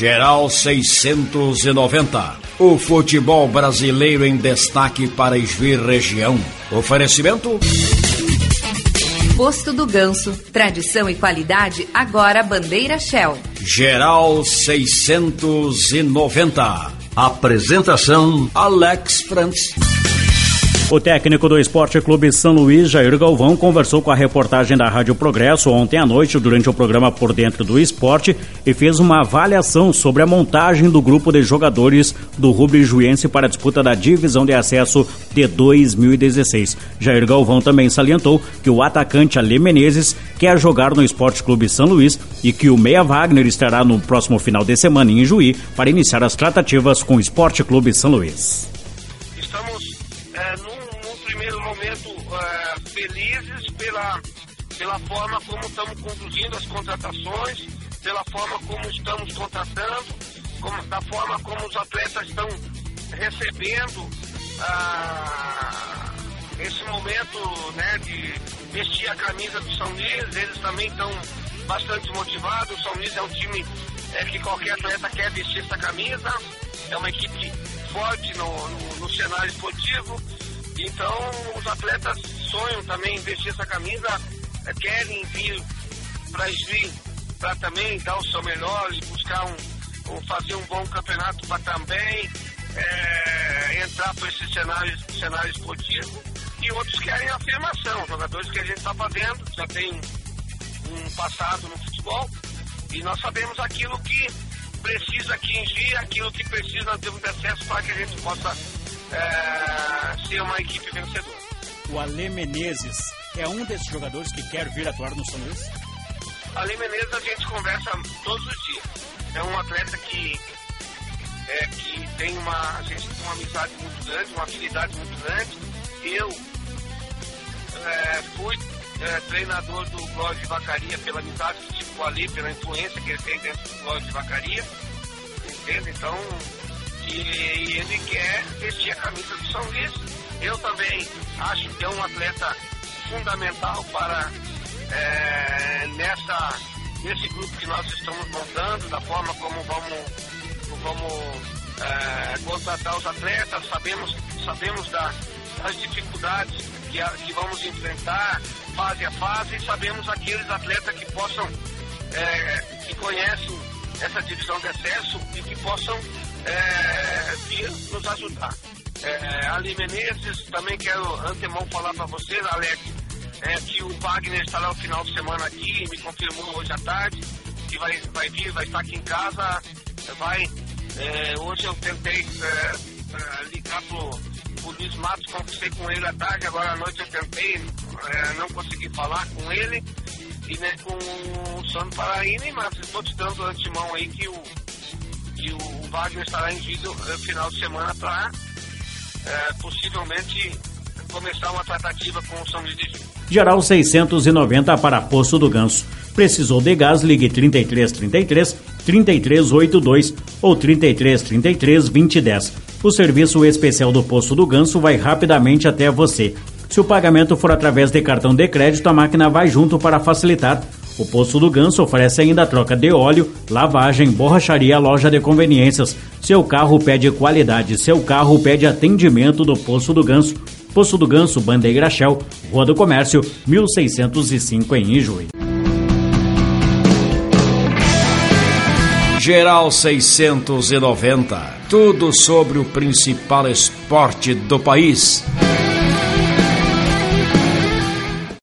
Geral 690. O futebol brasileiro em destaque para Esvir região. Oferecimento Posto do Ganso. Tradição e qualidade, agora bandeira Shell. Geral 690. Apresentação Alex Frantz. O técnico do Esporte Clube São Luís, Jair Galvão, conversou com a reportagem da Rádio Progresso ontem à noite durante o programa Por Dentro do Esporte e fez uma avaliação sobre a montagem do grupo de jogadores do Rubro Juense para a disputa da divisão de acesso de 2016. Jair Galvão também salientou que o atacante Ale Menezes quer jogar no Esporte Clube São Luís e que o Meia Wagner estará no próximo final de semana em Juí para iniciar as tratativas com o Esporte Clube São Luís. Pela forma como estamos conduzindo as contratações, pela forma como estamos contratando, como, da forma como os atletas estão recebendo ah, esse momento né, de vestir a camisa do São Luís. Eles também estão bastante motivados. O São Luís é um time é, que qualquer atleta quer vestir essa camisa. É uma equipe forte no, no, no cenário esportivo. Então, os atletas sonham também em vestir essa camisa querem vir para vir para também dar o seu melhor e buscar um, um fazer um bom campeonato para também é, entrar para esse cenário, cenário esportivo. E outros querem afirmação, jogadores que a gente está fazendo, já tem um passado no futebol, e nós sabemos aquilo que precisa atingir, aquilo que precisa ter um acesso para que a gente possa é, ser uma equipe vencedora. O Ale Menezes é um desses jogadores que quer vir atuar no São Luís? Ali Menezes a gente conversa todos os dias. É um atleta que, é, que tem uma. A gente tem uma amizade muito grande, uma afinidade muito grande. Eu é, fui é, treinador do Glória de Vacaria pela amizade que tive com Ali, pela influência que ele tem dentro do Glória de Vacaria. Entende? Então, e, e ele quer vestir a camisa. Eu também acho que é um atleta fundamental para é, nessa, nesse grupo que nós estamos montando, da forma como vamos, vamos é, contratar os atletas, sabemos, sabemos da, das dificuldades que, a, que vamos enfrentar fase a fase e sabemos aqueles atletas que possam, é, que conhecem essa divisão de acesso e que possam é, vir nos ajudar. É, Ali Menezes, também quero antemão falar para vocês, Alex, é, que o Wagner estará no final de semana aqui, me confirmou hoje à tarde, que vai, vai vir, vai estar aqui em casa, vai. É, hoje eu tentei é, é ligar pro, pro Luiz Matos, conversei com ele à tarde, agora à noite eu tentei, é, não consegui falar com ele, e né, com o Sandro Paraína, mas estou te dando antemão aí que o, que o Wagner estará em vídeo no final de semana para é, possivelmente começar uma tratativa com o São Juiz. Geral 690 para Poço do Ganso. Precisou de gás? Ligue 3333 3382 ou 3333 2010. O serviço especial do Poço do Ganso vai rapidamente até você. Se o pagamento for através de cartão de crédito, a máquina vai junto para facilitar. O Poço do Ganso oferece ainda troca de óleo, lavagem, borracharia, loja de conveniências. Seu carro pede qualidade, seu carro pede atendimento do Poço do Ganso. Poço do Ganso, Bandeira Shell, Rua do Comércio, 1605 em Ijuí. Geral 690. Tudo sobre o principal esporte do país.